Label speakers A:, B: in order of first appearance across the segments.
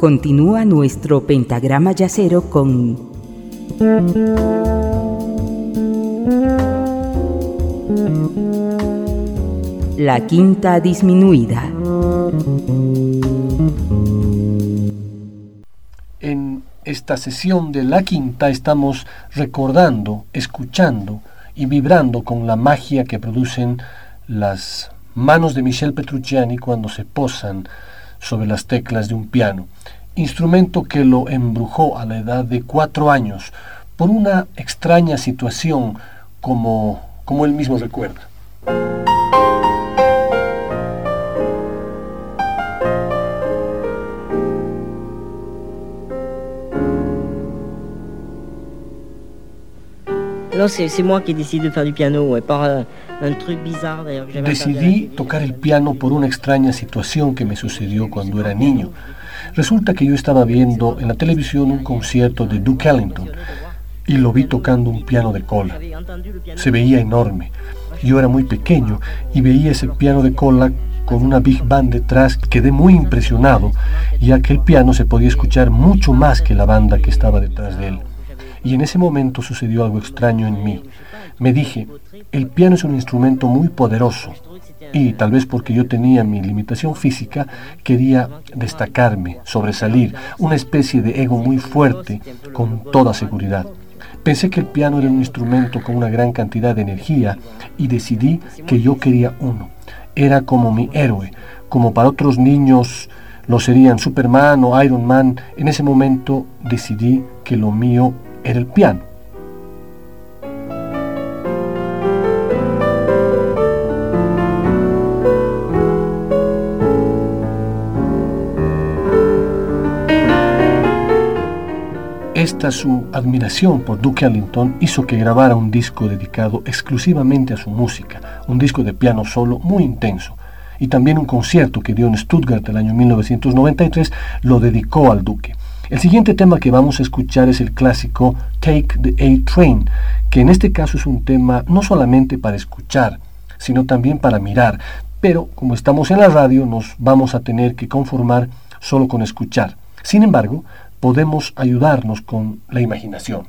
A: Continúa nuestro pentagrama yacero con la quinta disminuida.
B: En esta sesión de la quinta estamos recordando, escuchando y vibrando con la magia que producen las manos de Michel Petrucciani cuando se posan sobre las teclas de un piano, instrumento que lo embrujó a la edad de cuatro años por una extraña situación como, como él mismo recuerda. Decidí tocar el piano por una extraña situación que me sucedió cuando era niño. Resulta que yo estaba viendo en la televisión un concierto de Duke Ellington y lo vi tocando un piano de cola. Se veía enorme. Yo era muy pequeño y veía ese piano de cola con una big band detrás. Quedé muy impresionado, ya que el piano se podía escuchar mucho más que la banda que estaba detrás de él. Y en ese momento sucedió algo extraño en mí. Me dije, el piano es un instrumento muy poderoso y tal vez porque yo tenía mi limitación física, quería destacarme, sobresalir, una especie de ego muy fuerte, con toda seguridad. Pensé que el piano era un instrumento con una gran cantidad de energía y decidí que yo quería uno. Era como mi héroe, como para otros niños lo serían Superman o Iron Man. En ese momento decidí que lo mío era el piano. Esta su admiración por Duke Ellington hizo que grabara un disco dedicado exclusivamente a su música, un disco de piano solo muy intenso, y también un concierto que dio en Stuttgart el año 1993 lo dedicó al Duque. El siguiente tema que vamos a escuchar es el clásico Take the A-Train, que en este caso es un tema no solamente para escuchar, sino también para mirar, pero como estamos en la radio nos vamos a tener que conformar solo con escuchar. Sin embargo, podemos ayudarnos con la imaginación.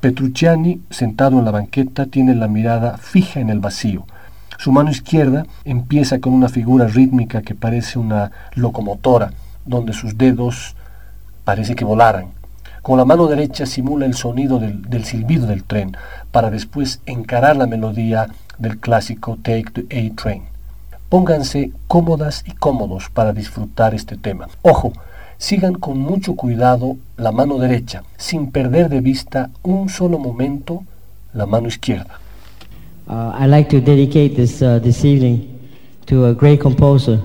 B: Petrucciani, sentado en la banqueta, tiene la mirada fija en el vacío. Su mano izquierda empieza con una figura rítmica que parece una locomotora, donde sus dedos parece que volaran. Con la mano derecha simula el sonido del, silbido del tren, para después encarar la melodía del clásico Take the A-Train. Pónganse cómodas y cómodos para disfrutar este tema. Ojo, sigan con mucho cuidado la mano derecha, sin perder de vista un solo momento la mano izquierda.
C: Uh, like to dedicate this, uh, this evening to a great composer,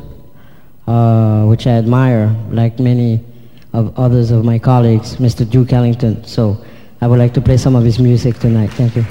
C: uh, which I admire, like many of others of my colleagues, Mr. Duke Ellington. So I would like to play some of his music tonight. Thank you.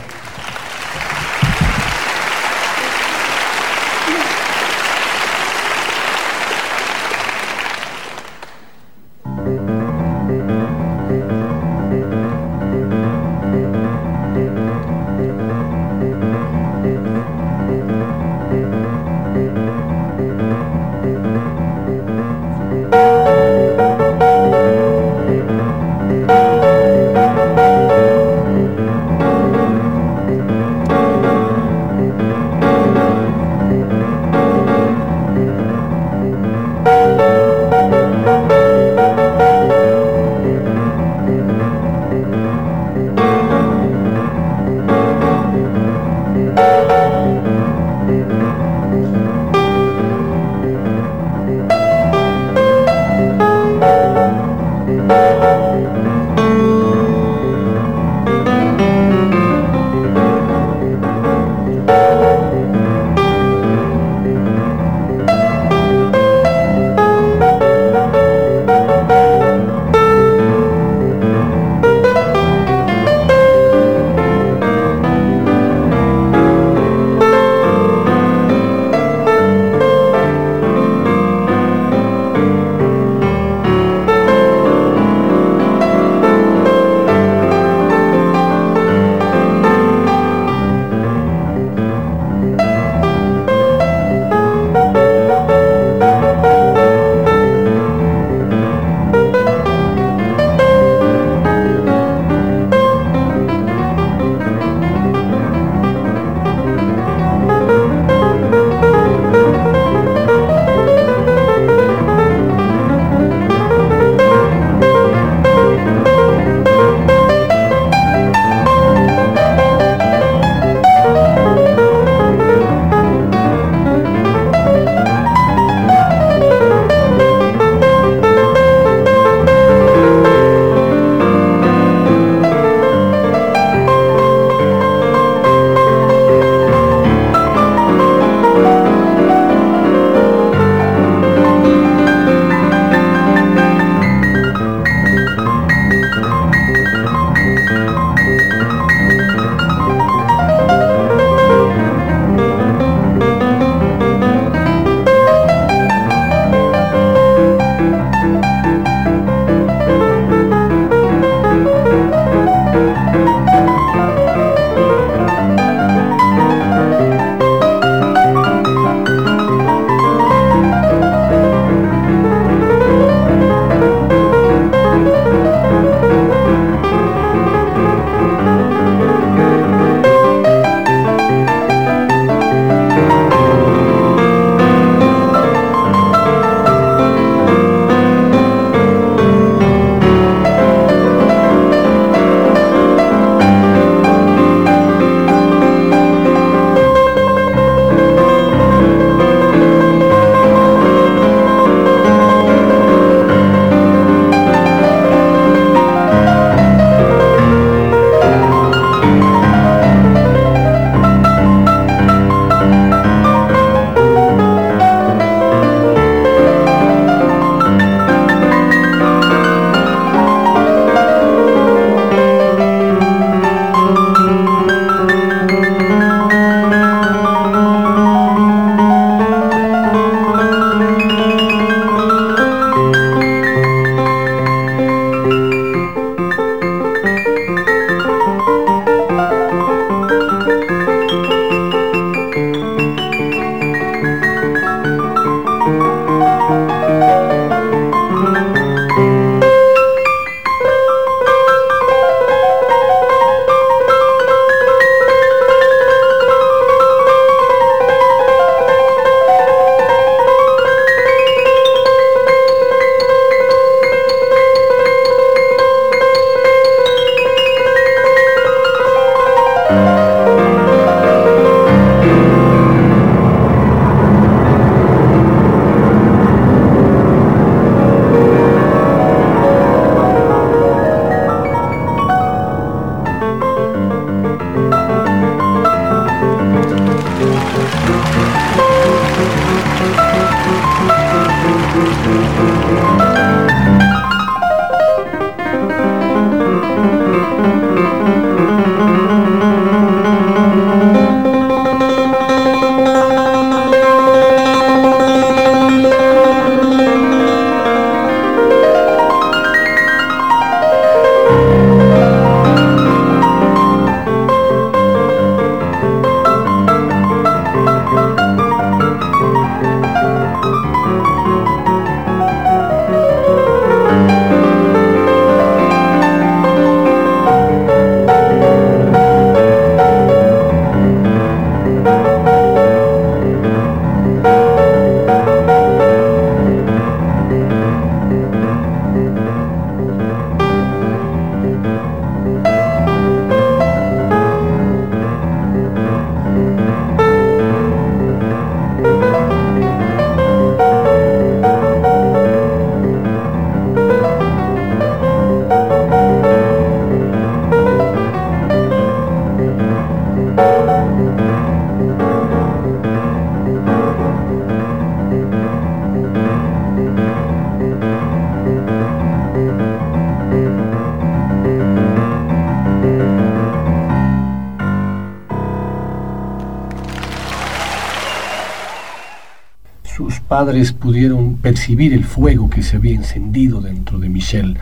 B: Padres pudieron percibir el fuego que se había encendido dentro de Michelle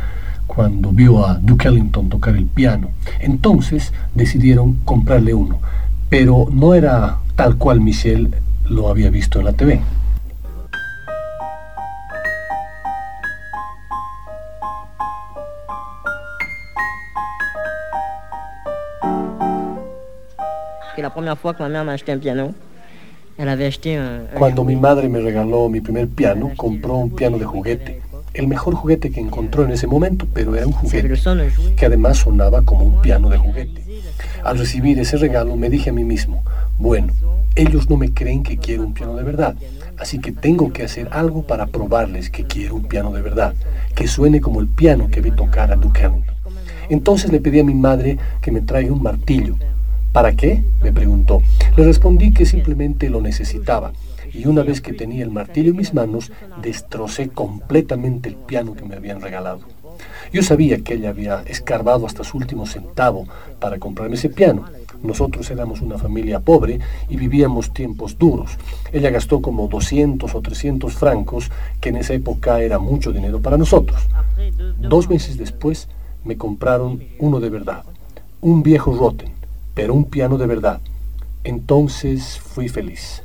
B: cuando vio a Duke Ellington tocar el piano. Entonces decidieron comprarle uno, pero no era tal cual Michelle lo había visto en la TV.
C: la primera fois que ma mère m'a acheté un piano,
B: cuando mi madre me regaló mi primer piano, compró un piano de juguete. El mejor juguete que encontró en ese momento, pero era un juguete que además sonaba como un piano de juguete. Al recibir ese regalo me dije a mí mismo, bueno, ellos no me creen que quiero un piano de verdad, así que tengo que hacer algo para probarles que quiero un piano de verdad, que suene como el piano que vi tocar a Duke Ellington. Entonces le pedí a mi madre que me traiga un martillo ¿Para qué? me preguntó. Le respondí que simplemente lo necesitaba. Y una vez que tenía el martillo en mis manos, destrocé completamente el piano que me habían regalado. Yo sabía que ella había escarbado hasta su último centavo para comprarme ese piano. Nosotros éramos una familia pobre y vivíamos tiempos duros. Ella gastó como 200 o 300 francos, que en esa época era mucho dinero para nosotros. Dos meses después me compraron uno de verdad, un viejo Rotten pero un piano de verdad. Entonces fui feliz.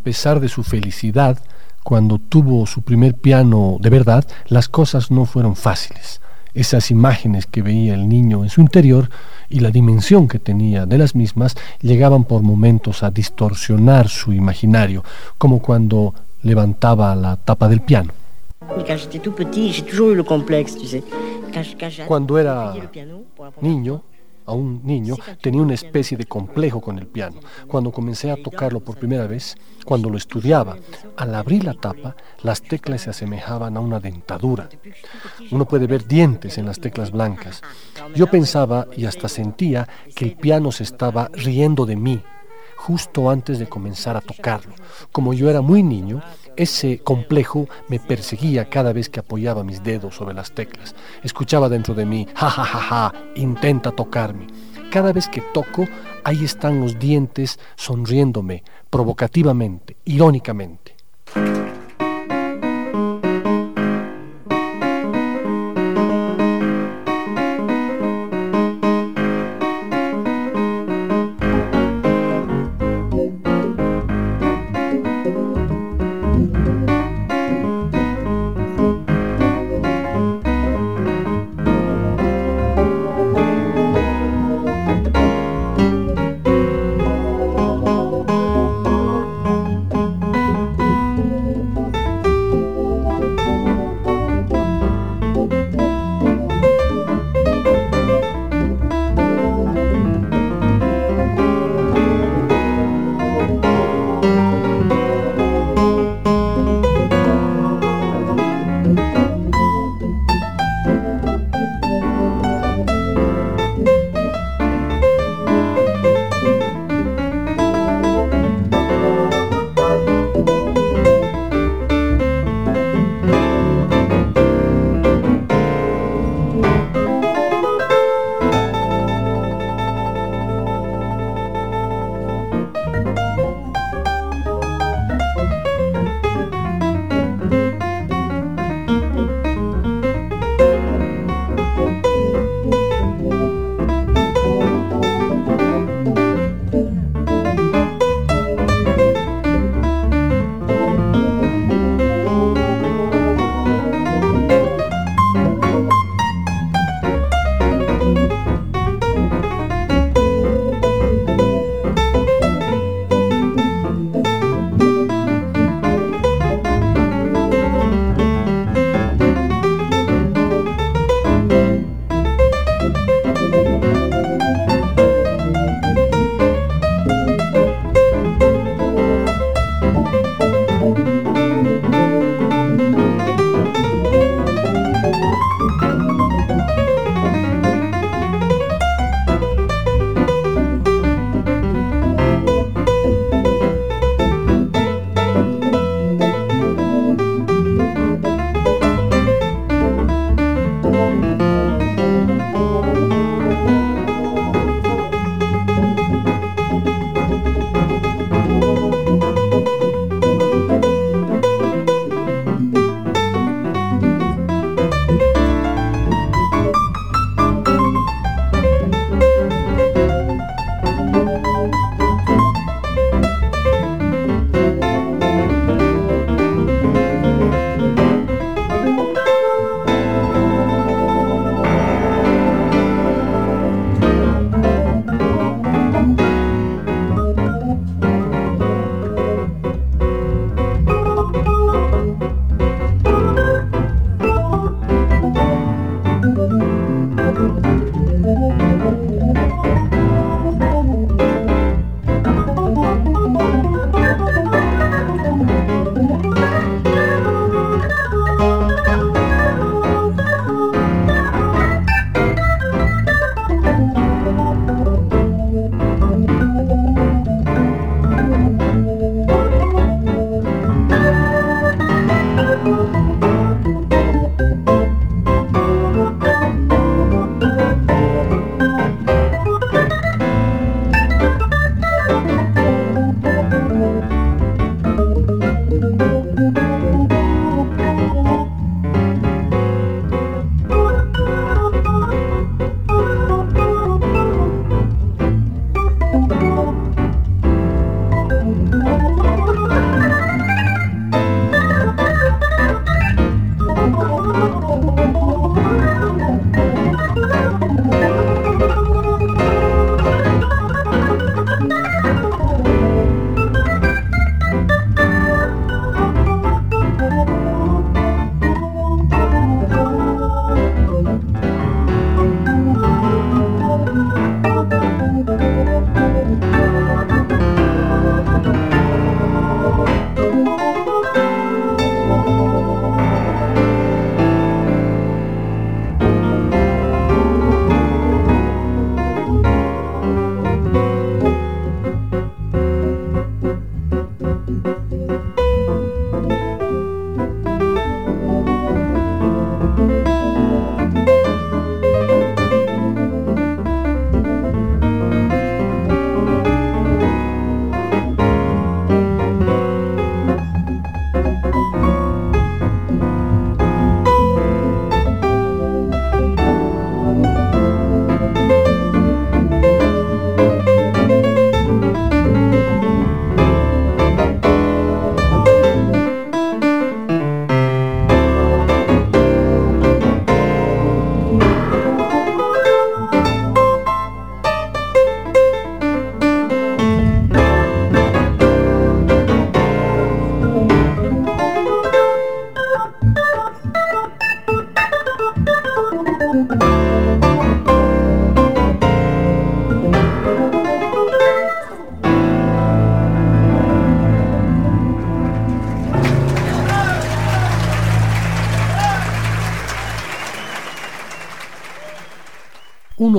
B: Pesar de su felicidad, cuando tuvo su primer piano de verdad, las cosas no fueron fáciles. Esas imágenes que veía el niño en su interior y la dimensión que tenía de las mismas llegaban por momentos a distorsionar su imaginario, como cuando levantaba la tapa del piano. Cuando era niño, un niño, tenía una especie de complejo con el piano. Cuando comencé a tocarlo por primera vez, cuando lo estudiaba, al abrir la tapa, las teclas se asemejaban a una dentadura. Uno puede ver dientes en las teclas blancas. Yo pensaba y hasta sentía que el piano se estaba riendo de mí justo antes de comenzar a tocarlo. Como yo era muy niño, ese complejo me perseguía cada vez que apoyaba mis dedos sobre las teclas. Escuchaba dentro de mí, ja, ja, ja, ja, intenta tocarme. Cada vez que toco, ahí están los dientes sonriéndome, provocativamente, irónicamente.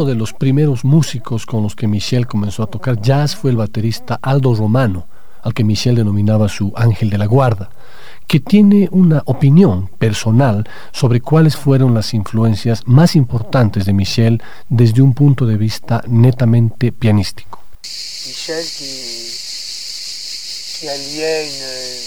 B: Uno de los primeros músicos con los que Michel comenzó a tocar jazz fue el baterista Aldo Romano, al que Michel denominaba su ángel de la guarda, que tiene una opinión personal sobre cuáles fueron las influencias más importantes de Michel desde un punto de vista netamente pianístico.
D: Michel qui, alliait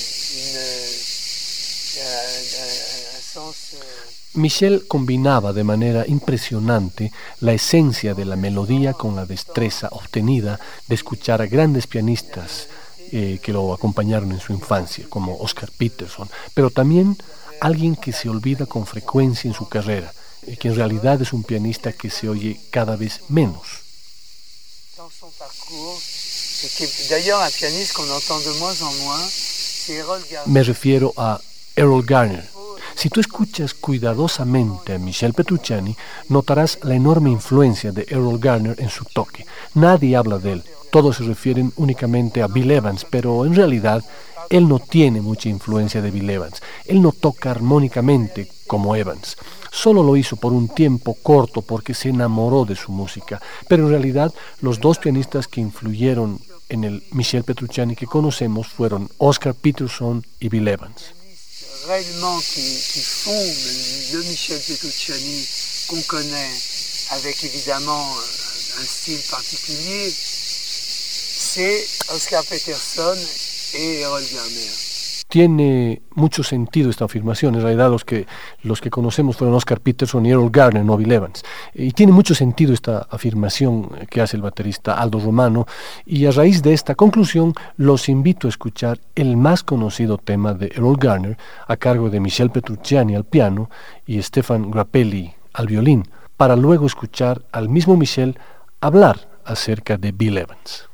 B: Michel combinaba de manera impresionante la esencia de la melodía con la destreza obtenida de escuchar a grandes pianistas eh, que lo acompañaron en su infancia, como Oscar Peterson, pero también alguien que se olvida con frecuencia en su carrera, y que en realidad es un pianista que se oye cada vez menos. Me refiero a Errol Garner, si tú escuchas cuidadosamente a Michel Petrucciani, notarás la enorme influencia de Errol Garner en su toque. Nadie habla de él, todos se refieren únicamente a Bill Evans, pero en realidad él no tiene mucha influencia de Bill Evans. Él no toca armónicamente como Evans. Solo lo hizo por un tiempo corto porque se enamoró de su música. Pero en realidad los dos pianistas que influyeron en el Michel Petrucciani que conocemos fueron Oscar Peterson y Bill Evans.
D: Réellement qui, font le Michel Petrucciani qu'on connaît, avec évidemment un style particulier, c'est Oscar Peterson et Errol Garner.
B: Tiene mucho sentido esta afirmación. En realidad los que, los que conocemos fueron Oscar Peterson y Errol Garner, no Bill Evans. Y tiene mucho sentido esta afirmación que hace el baterista Aldo Romano. Y a raíz de esta conclusión los invito a escuchar el más conocido tema de Errol Garner a cargo de Michel Petrucciani al piano y Stefan Grappelli al violín, para luego escuchar al mismo Michel hablar acerca de Bill Evans.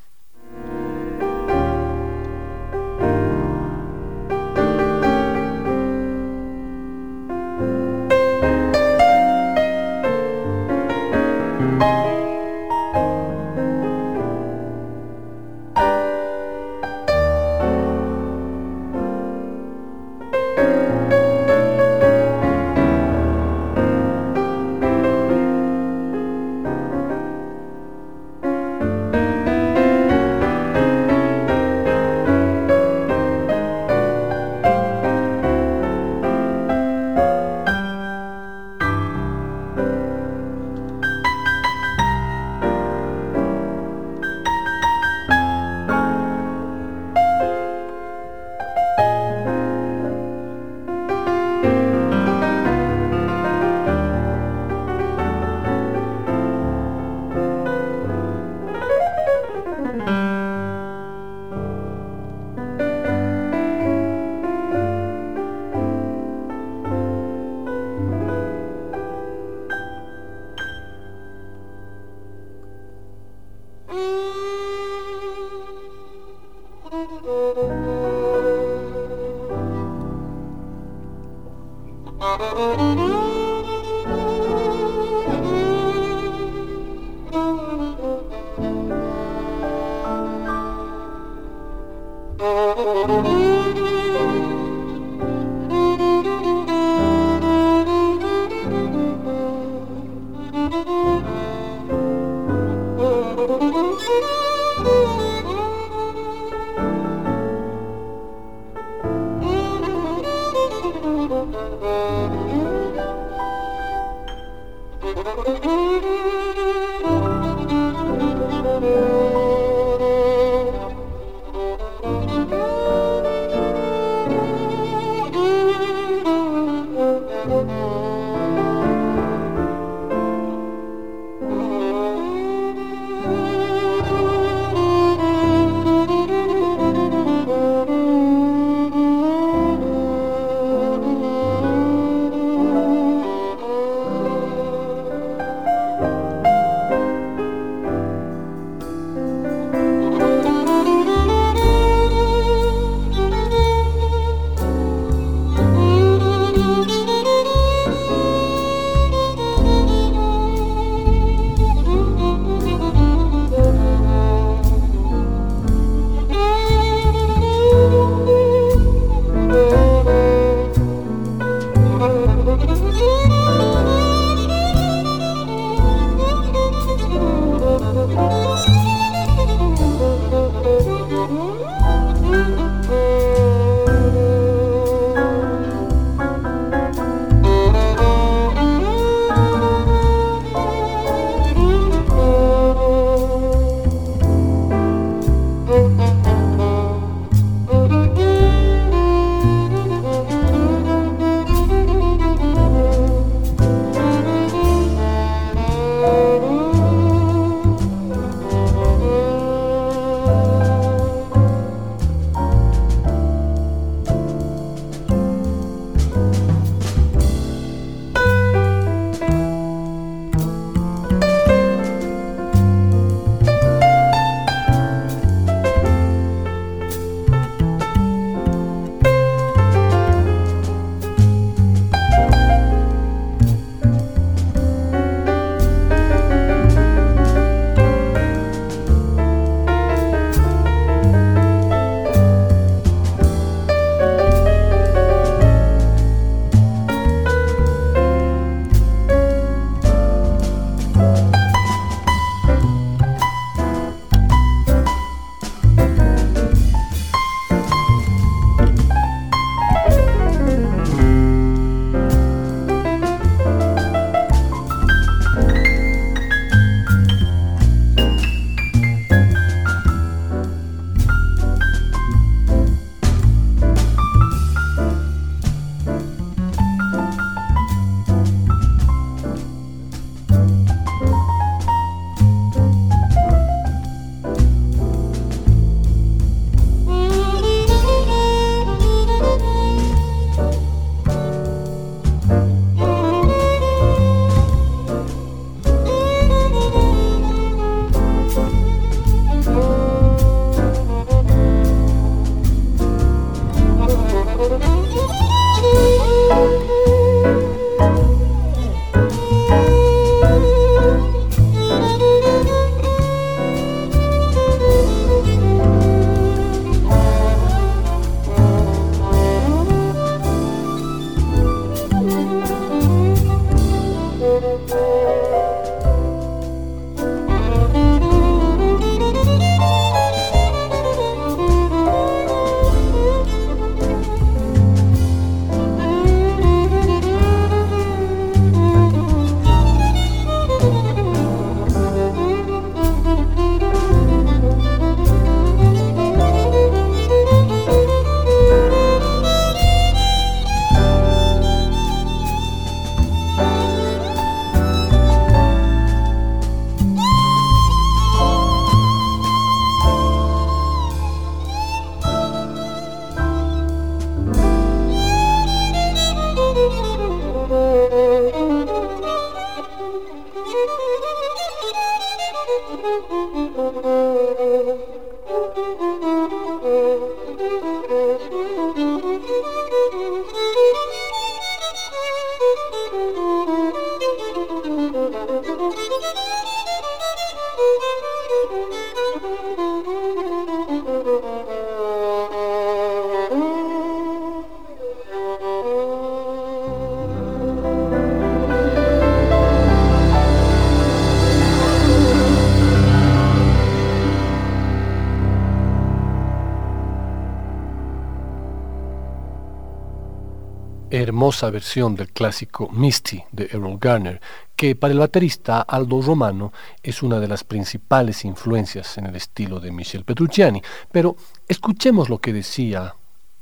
B: Versión del clásico Misty de Errol Garner, que para el baterista Aldo Romano es una de las principales influencias en el estilo de Michel Petrucciani. Pero escuchemos lo que decía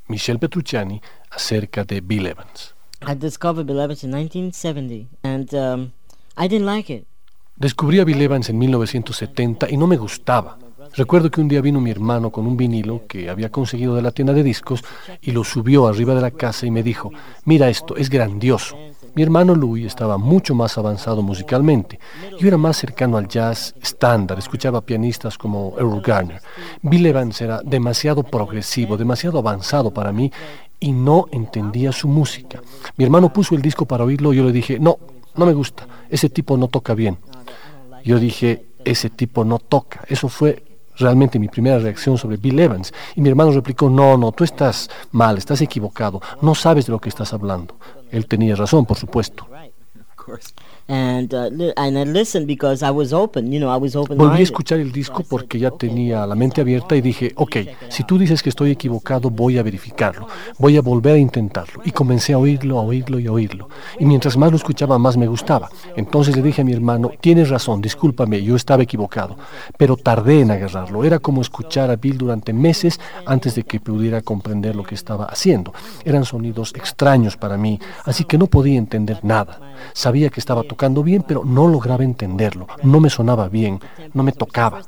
B: Michel Petrucciani acerca de Bill Evans.
C: I discovered Bill Evans in 1970 and um, I didn't like it.
B: Descubrí a Bill Evans en 1970 y no me gustaba. Recuerdo que un día vino mi hermano con un vinilo que había conseguido de la tienda de discos y lo subió arriba de la casa y me dijo, mira esto, es grandioso. Mi hermano Louis estaba mucho más avanzado musicalmente. Yo era más cercano al jazz estándar, escuchaba pianistas como Earl Garner. Bill Evans era demasiado progresivo, demasiado avanzado para mí y no entendía su música. Mi hermano puso el disco para oírlo y yo le dije, no, no me gusta, ese tipo no toca bien. Yo dije, ese tipo no toca. Eso fue realmente mi primera reacción sobre Bill Evans. Y mi hermano replicó, no, no, tú estás mal, estás equivocado, no sabes de lo que estás hablando. Él tenía razón, por supuesto.
C: And, uh, and I listened because I was open, you know, I was open
B: Volví a escuchar el disco porque ya tenía la mente abierta y dije, ok, si tú dices que estoy equivocado, voy a verificarlo, voy a volver a intentarlo. Y comencé a oírlo, a oírlo y a oírlo. Y mientras más lo escuchaba, más me gustaba. Entonces le dije a mi hermano, tienes razón, discúlpame, yo estaba equivocado. Pero tardé en agarrarlo. Era como escuchar a Bill durante meses antes de que pudiera comprender lo que estaba haciendo. Eran sonidos extraños para mí, así que no podía entender nada. Sabía que estaba tocando bien, pero no lograba entenderlo. No me sonaba bien, no me tocaba.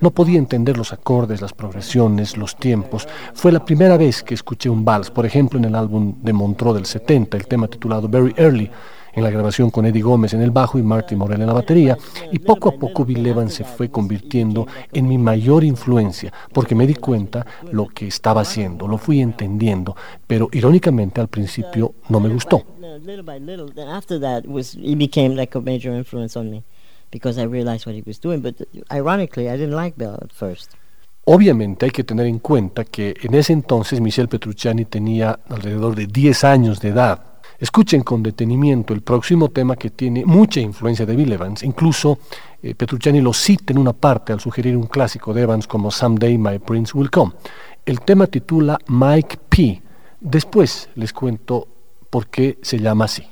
B: No podía entender los acordes, las progresiones, los tiempos. Fue la primera vez que escuché un vals, por ejemplo en el álbum de Montreux del 70, el tema titulado Very Early, en la grabación con Eddie Gómez en el bajo y Marty Morell en la batería, y poco a poco Bill Evans se fue convirtiendo en mi mayor influencia, porque me di cuenta lo que estaba haciendo, lo fui entendiendo, pero irónicamente al principio no me gustó.
C: Little by little, then after that, was he became like a major influence on me because I realized what he was doing. But ironically, I didn't like Bell at first.
B: Obviamente hay que tener en cuenta que en ese entonces Michel Petrucciani tenía alrededor de 10 años de edad. Escuchen con detenimiento el próximo tema que tiene mucha influencia de Bill Evans. Incluso eh, Petrucciani lo cita en una parte al sugerir un clásico de Evans como Someday My Prince Will Come. El tema titula Mike P. Después les cuento por qué se llama así.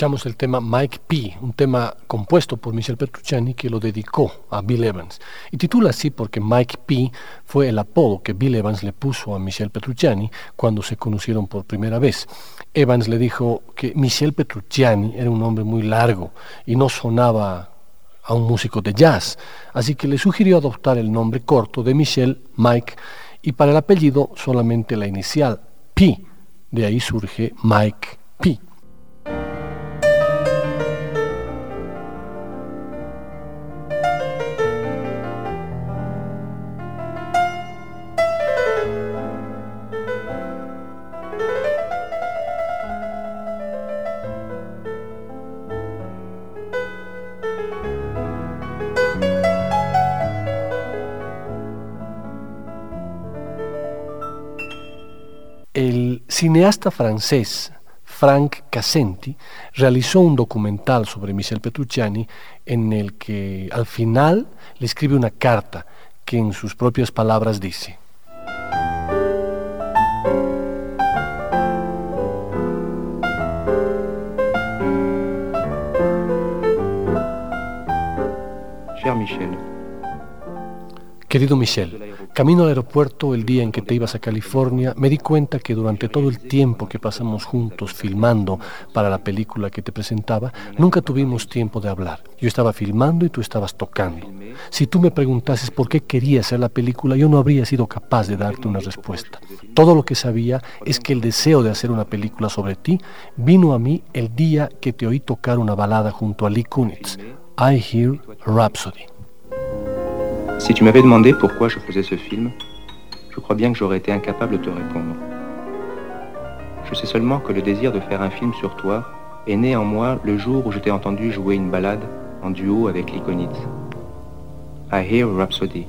B: Escuchamos el tema Mike P., un tema compuesto por Michel Petrucciani que lo dedicó a Bill Evans. Y titula así porque Mike P. fue el apodo que Bill Evans le puso a Michel Petrucciani cuando se conocieron por primera vez. Evans le dijo que Michel Petrucciani era un hombre muy largo y no sonaba a un músico de jazz, así que le sugirió adoptar el nombre corto de Michel, Mike, y para el apellido solamente la inicial, P. De ahí surge Mike P. cineasta francés Frank Cassenti realizó un documental sobre Michel Petrucciani en el que al final le escribe una carta que en sus propias palabras dice,
E: Cher Michel,
B: Querido Michel, camino al aeropuerto el día en que te ibas a California, me di cuenta que durante todo el tiempo que pasamos juntos filmando para la película que te presentaba, nunca tuvimos tiempo de hablar. Yo estaba filmando y tú estabas tocando. Si tú me preguntases por qué quería hacer la película, yo no habría sido capaz de darte una respuesta. Todo lo que sabía es que el deseo de hacer una película sobre ti vino a mí el día que te oí tocar una balada junto a Lee Kunitz, I Hear Rhapsody.
E: Si tu m'avais demandé pourquoi je faisais ce film, je crois bien que j'aurais été incapable de te répondre. Je sais seulement que le désir de faire un film sur toi est né en moi le jour où je t'ai entendu jouer une balade en duo avec l'Iconite. I Hear Rhapsody.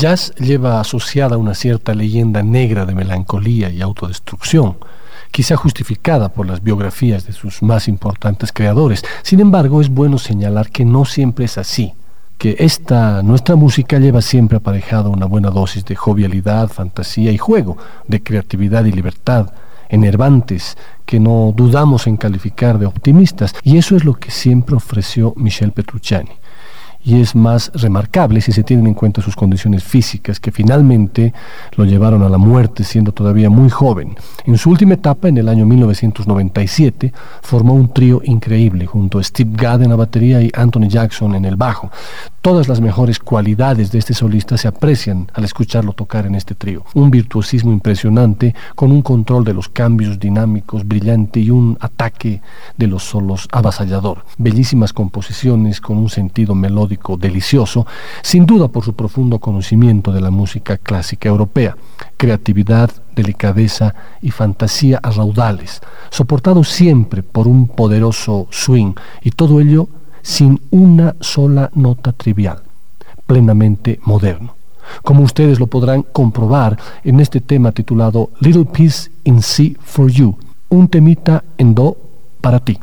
B: Jazz lleva asociada una cierta leyenda negra de melancolía y autodestrucción, quizá justificada por las biografías de sus más importantes creadores. Sin embargo, es bueno señalar que no siempre es así, que esta nuestra música lleva siempre aparejado una buena dosis de jovialidad, fantasía y juego, de creatividad y libertad, enervantes que no dudamos en calificar de optimistas, y eso es lo que siempre ofreció Michel Petrucciani y es más remarcable si se tienen en cuenta sus condiciones físicas que finalmente lo llevaron a la muerte siendo todavía muy joven. En su última etapa, en el año 1997, formó un trío increíble junto a Steve Gadd en la batería y Anthony Jackson en el bajo. Todas las mejores cualidades de este solista se aprecian al escucharlo tocar en este trío. Un virtuosismo impresionante con un control de los cambios dinámicos brillante y un ataque de los solos avasallador. Bellísimas composiciones con un sentido melódico delicioso, sin duda por su profundo conocimiento de la música clásica europea. Creatividad, delicadeza y fantasía a raudales, soportado siempre por un poderoso swing y todo ello sin una sola nota trivial, plenamente moderno, como ustedes lo podrán comprobar en este tema titulado Little Piece in C for You, un temita en Do para ti.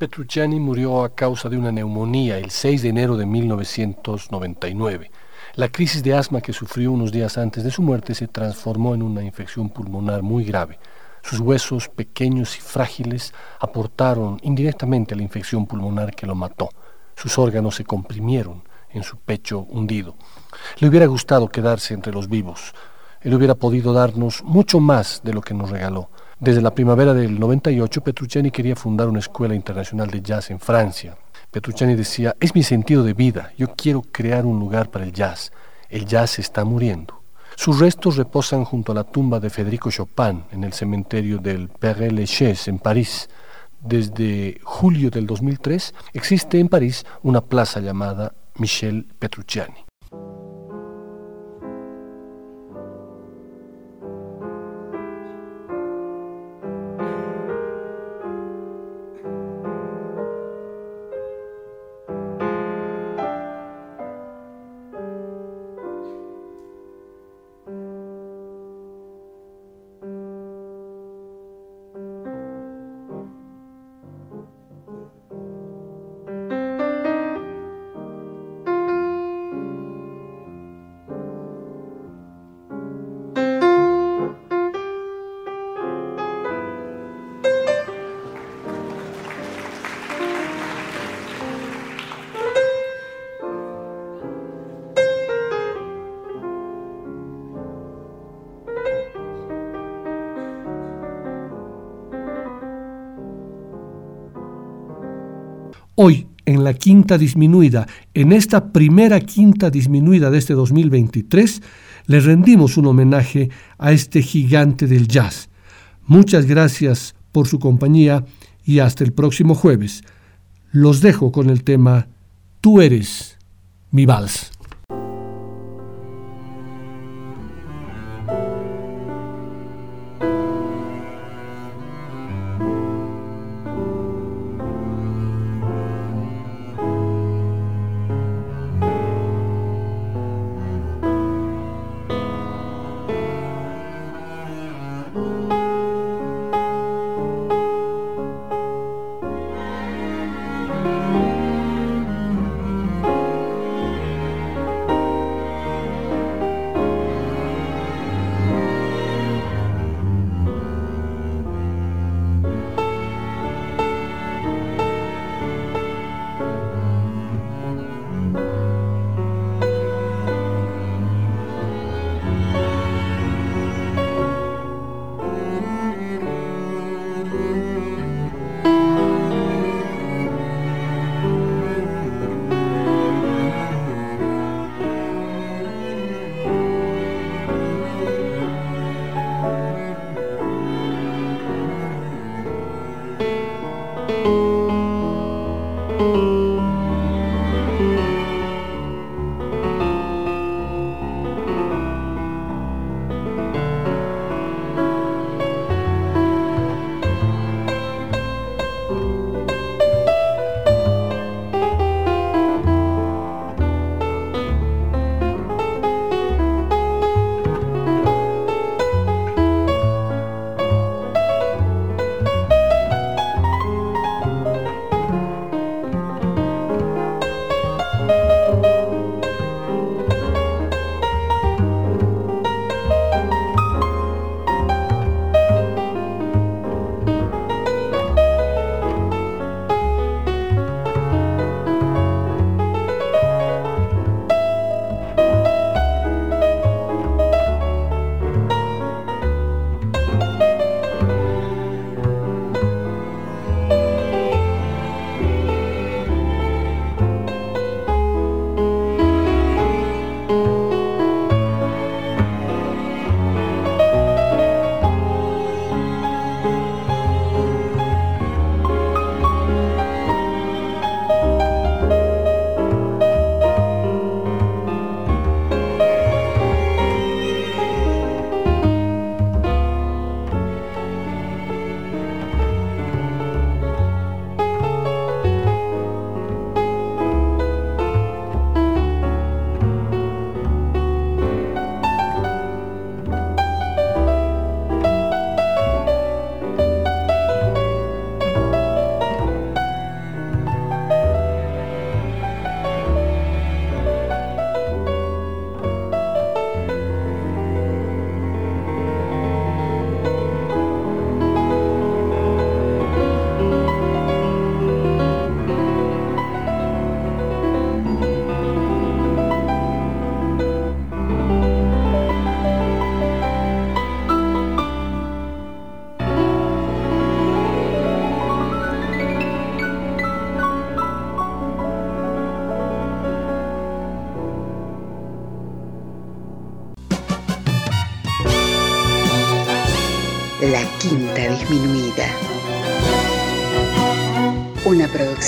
B: Petrucciani murió a causa de una neumonía el 6 de enero de 1999. La crisis de asma que sufrió unos días antes de su muerte se transformó en una infección pulmonar muy grave. Sus huesos pequeños y frágiles aportaron indirectamente a la infección pulmonar que lo mató. Sus órganos se comprimieron en su pecho hundido. Le hubiera gustado quedarse entre los vivos. Él hubiera podido darnos mucho más de lo que nos regaló. Desde la primavera del 98, Petrucciani quería fundar una escuela internacional de jazz en Francia. Petrucciani decía, es mi sentido de vida, yo quiero crear un lugar para el jazz. El jazz está muriendo. Sus restos reposan junto a la tumba de Federico Chopin en el cementerio del Père Lachaise en París. Desde julio del 2003 existe en París una plaza llamada Michel Petrucciani.
F: Hoy, en la quinta disminuida, en esta primera quinta disminuida de este 2023, le rendimos un homenaje a este gigante del jazz. Muchas gracias por su compañía y hasta el próximo jueves. Los dejo con el tema Tú eres mi vals.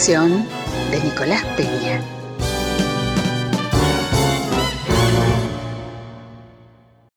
G: Una